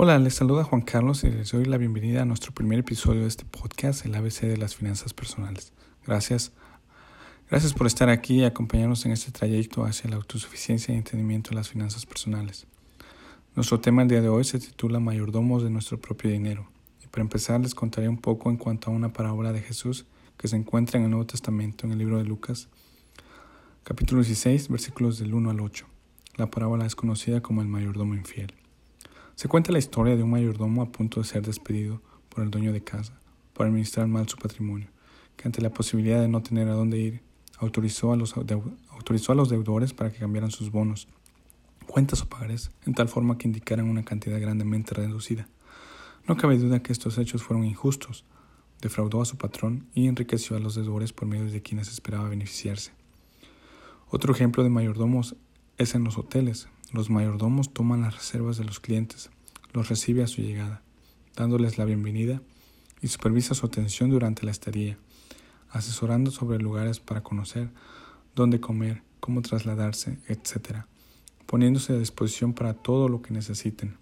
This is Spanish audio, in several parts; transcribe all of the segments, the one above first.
Hola, les saluda Juan Carlos y les doy la bienvenida a nuestro primer episodio de este podcast, el ABC de las finanzas personales. Gracias. Gracias por estar aquí y acompañarnos en este trayecto hacia la autosuficiencia y entendimiento de las finanzas personales. Nuestro tema el día de hoy se titula Mayordomos de nuestro propio dinero. Y para empezar les contaré un poco en cuanto a una parábola de Jesús que se encuentra en el Nuevo Testamento, en el libro de Lucas, capítulo 16, versículos del 1 al 8. La parábola es conocida como el mayordomo infiel. Se cuenta la historia de un mayordomo a punto de ser despedido por el dueño de casa por administrar mal su patrimonio, que ante la posibilidad de no tener a dónde ir, autorizó a los, autorizó a los deudores para que cambiaran sus bonos, cuentas o pagarés, en tal forma que indicaran una cantidad grandemente reducida. No cabe duda que estos hechos fueron injustos. Defraudó a su patrón y enriqueció a los deudores por medio de quienes esperaba beneficiarse. Otro ejemplo de mayordomos es en los hoteles, los mayordomos toman las reservas de los clientes, los recibe a su llegada, dándoles la bienvenida y supervisa su atención durante la estadía, asesorando sobre lugares para conocer, dónde comer, cómo trasladarse, etc., poniéndose a disposición para todo lo que necesiten.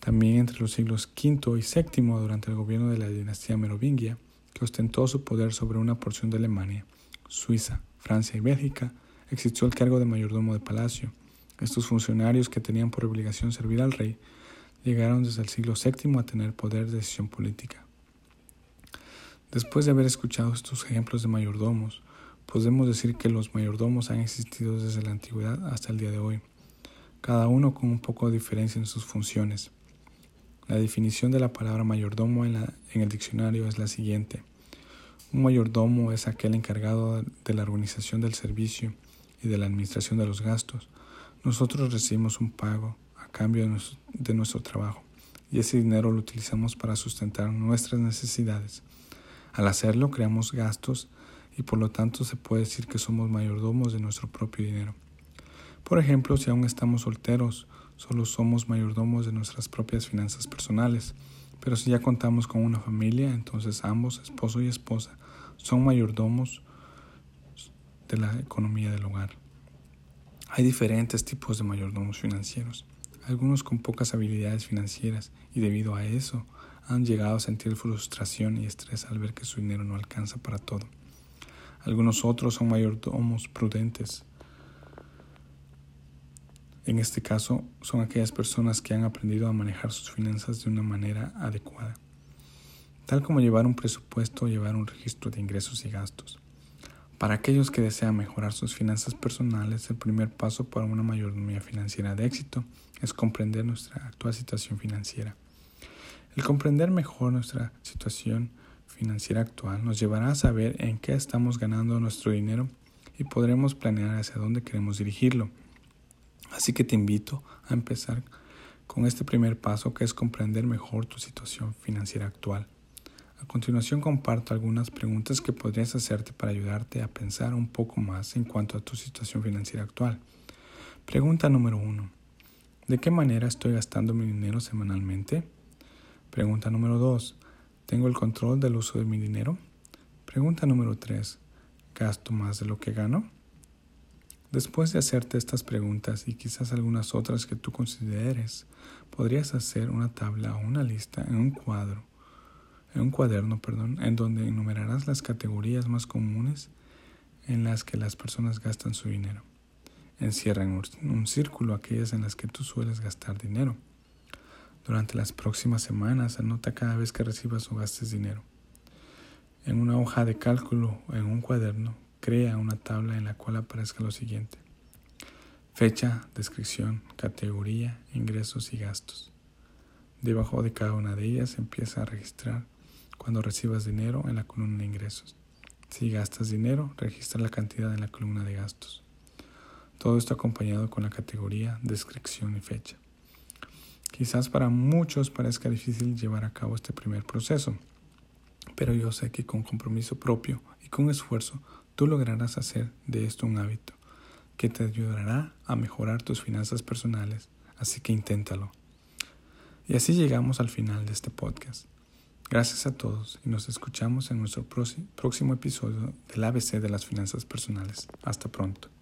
También entre los siglos V y VII, durante el gobierno de la dinastía merovingia, que ostentó su poder sobre una porción de Alemania, Suiza, Francia y Bélgica, existió el cargo de mayordomo de palacio, estos funcionarios que tenían por obligación servir al rey llegaron desde el siglo VII a tener poder de decisión política. Después de haber escuchado estos ejemplos de mayordomos, podemos decir que los mayordomos han existido desde la antigüedad hasta el día de hoy, cada uno con un poco de diferencia en sus funciones. La definición de la palabra mayordomo en, en el diccionario es la siguiente. Un mayordomo es aquel encargado de la organización del servicio y de la administración de los gastos, nosotros recibimos un pago a cambio de nuestro, trabajo y ese dinero lo utilizamos para sustentar nuestras necesidades. Al hacerlo creamos gastos y por lo tanto se puede decir que somos mayordomos de nuestro propio dinero. Por ejemplo, si aún estamos solteros, solo somos mayordomos de nuestras propias finanzas personales, pero si ya contamos con una familia, entonces ambos, esposo y esposa, son mayordomos de la economía del hogar. Hay diferentes tipos de mayordomos financieros, algunos con pocas habilidades financieras y debido a eso han llegado a sentir frustración y estrés al ver que su dinero no alcanza para todo. Algunos otros son mayordomos prudentes. En este caso, son aquellas personas que han aprendido a manejar sus finanzas de una manera adecuada, tal como llevar un presupuesto o llevar un registro de ingresos y gastos. Para aquellos que desean mejorar sus finanzas personales, el primer paso para una mayordomía financiera de éxito es comprender nuestra actual situación financiera. El comprender mejor nuestra situación financiera actual nos llevará a saber en qué estamos ganando nuestro dinero y podremos planear hacia dónde queremos dirigirlo. Así que te invito a empezar con este primer paso que es comprender mejor tu situación financiera actual. A continuación comparto algunas preguntas que podrías hacerte para ayudarte a pensar un poco más en cuanto a tu situación financiera actual. Pregunta número 1. ¿De qué manera estoy gastando mi dinero semanalmente? Pregunta número 2. ¿Tengo el control del uso de mi dinero? Pregunta número 3. ¿Gasto más de lo que gano? Después de hacerte estas preguntas y quizás algunas otras que tú consideres, podrías hacer una tabla o una lista en un cuadro un cuaderno, perdón, en donde enumerarás las categorías más comunes en las que las personas gastan su dinero. Encierra en un círculo aquellas en las que tú sueles gastar dinero. Durante las próximas semanas anota cada vez que recibas o gastes dinero. En una hoja de cálculo o en un cuaderno, crea una tabla en la cual aparezca lo siguiente. Fecha, descripción, categoría, ingresos y gastos. Debajo de cada una de ellas empieza a registrar cuando recibas dinero en la columna de ingresos. Si gastas dinero, registra la cantidad en la columna de gastos. Todo esto acompañado con la categoría, descripción y fecha. Quizás para muchos parezca difícil llevar a cabo este primer proceso, pero yo sé que con compromiso propio y con esfuerzo tú lograrás hacer de esto un hábito que te ayudará a mejorar tus finanzas personales, así que inténtalo. Y así llegamos al final de este podcast. Gracias a todos y nos escuchamos en nuestro próximo episodio del ABC de las finanzas personales. Hasta pronto.